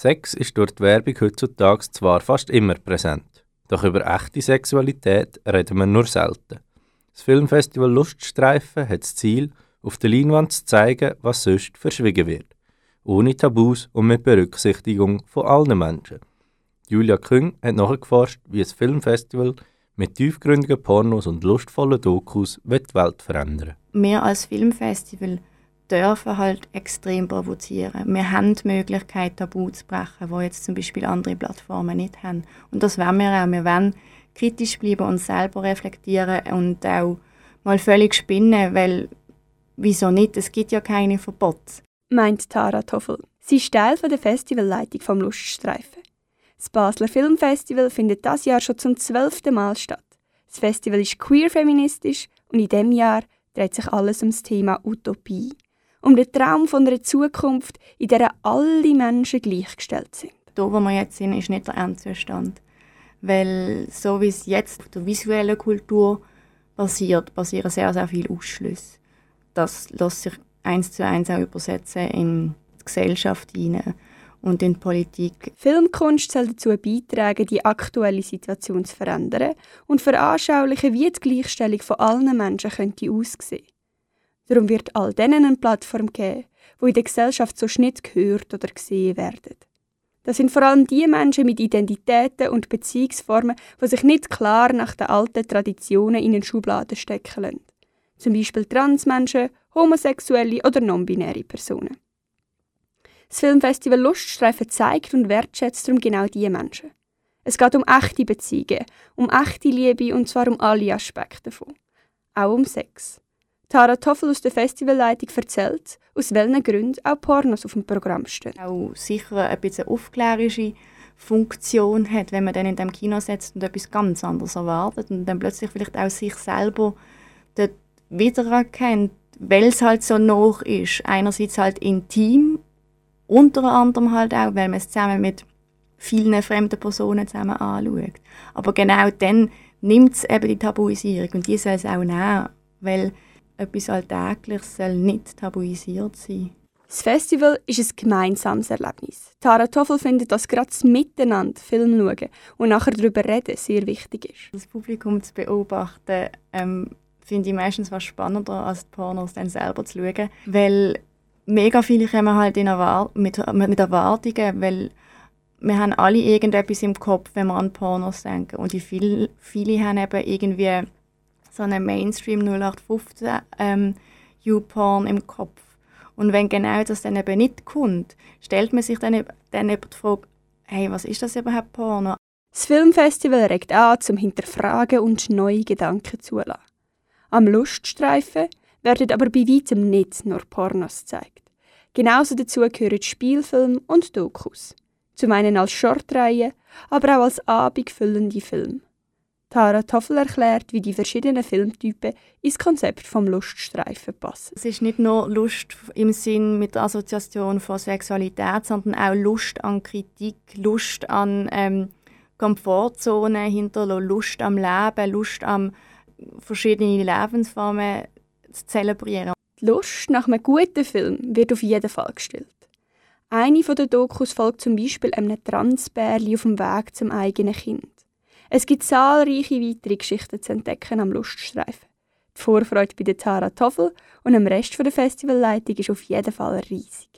Sex ist durch die Werbung heutzutage zwar fast immer präsent, doch über echte Sexualität reden wir nur selten. Das Filmfestival Luststreifen hat das Ziel, auf der Leinwand zu zeigen, was sonst verschwiegen wird. Ohne Tabus und mit Berücksichtigung von allen Menschen. Julia Küng hat nachgeforscht, wie das Filmfestival mit tiefgründigen Pornos und lustvollen Dokus die Welt verändern Wir als Filmfestival dürfen halt extrem provozieren. Wir haben die Möglichkeit, Tabu zu brechen, wo jetzt zum Beispiel andere Plattformen nicht haben. Und das wollen wir auch. Wir wollen kritisch bleiben und selber reflektieren und auch mal völlig spinnen, weil wieso nicht? Es gibt ja keine Verbote. Meint Tara Toffel. Sie ist Teil der Festivalleitung vom Luststreifen. Das Basler Filmfestival findet das Jahr schon zum zwölften Mal statt. Das Festival ist queer-feministisch und in diesem Jahr dreht sich alles um das Thema Utopie um den Traum von einer Zukunft, in der alle Menschen gleichgestellt sind. Da, wo wir jetzt sind, ist nicht der Endzustand. Weil so wie es jetzt auf der visuellen Kultur basiert, basieren sehr, sehr viele Ausschlüsse. Das lässt sich eins zu eins auch übersetzen in die Gesellschaft hinein und in die Politik. Filmkunst soll dazu beitragen, die aktuelle Situation zu verändern und veranschaulichen, wie die Gleichstellung von allen Menschen könnte aussehen Darum wird all denen eine Plattform geben, wo in der Gesellschaft so nicht gehört oder gesehen werden. Das sind vor allem die Menschen mit Identitäten und Beziehungsformen, die sich nicht klar nach den alten Traditionen in den Schubladen stecken lassen. Zum Beispiel Transmenschen, homosexuelle oder non-binäre Personen. Das Filmfestival Luststreifen zeigt und wertschätzt darum genau diese Menschen. Es geht um echte Beziehungen, um echte Liebe und zwar um alle Aspekte davon. Auch um Sex. Tara Toffel aus der Festivalleitung erzählt, aus welchen Gründen auch Pornos auf dem Programm stehen. Auch sicher ein bisschen aufklärische Funktion hat, wenn man dann in dem Kino sitzt und etwas ganz anderes erwartet und dann plötzlich vielleicht auch sich selber dort wiedererkennt, weil es halt so noch ist. Einerseits halt intim, unter anderem halt auch, weil man es zusammen mit vielen fremden Personen zusammen anschaut. Aber genau dann nimmt es eben die Tabuisierung und die soll es auch nehmen, weil etwas Alltägliches soll nicht tabuisiert sein. Das Festival ist ein gemeinsames Erlebnis. Tara Toffel findet, dass gerade das Miteinander Film schauen und nachher darüber reden sehr wichtig ist. Das Publikum zu beobachten, ähm, finde ich meistens was spannender, als die Pornos dann selber zu schauen, weil mega viele kommen halt in Erwart mit, mit Erwartungen, weil wir haben alle irgendetwas im Kopf, wenn wir an Pornos denken und die viel, viele haben eben irgendwie so einen Mainstream 0815 ähm, YouPorn im Kopf. Und wenn genau das dann eben nicht kommt, stellt man sich dann, dann eben die Frage, hey, was ist das überhaupt Porno? Das Filmfestival regt an zum Hinterfragen und neue Gedanken zulassen. Am Luststreifen werden aber bei weitem nicht nur Pornos gezeigt. Genauso dazu gehören Spielfilme und Dokus. Zum einen als Shortreihe, aber auch als abendfüllende Filme. Tara Toffel erklärt, wie die verschiedenen Filmtypen ins Konzept vom Luststreifen passen. Es ist nicht nur Lust im Sinn mit der Assoziation von Sexualität, sondern auch Lust an Kritik, Lust an ähm, Komfortzone hinterlassen, Lust am Leben, Lust an verschiedene Lebensformen zu zelebrieren. Die Lust nach einem guten Film wird auf jeden Fall gestillt. Eine der Dokus folgt zum Beispiel einem Transbärli auf dem Weg zum eigenen Kind. Es gibt zahlreiche weitere Geschichten zu entdecken am Luststreifen. Die Vorfreude bei der Tara Toffel und dem Rest der Festivalleitung ist auf jeden Fall riesig.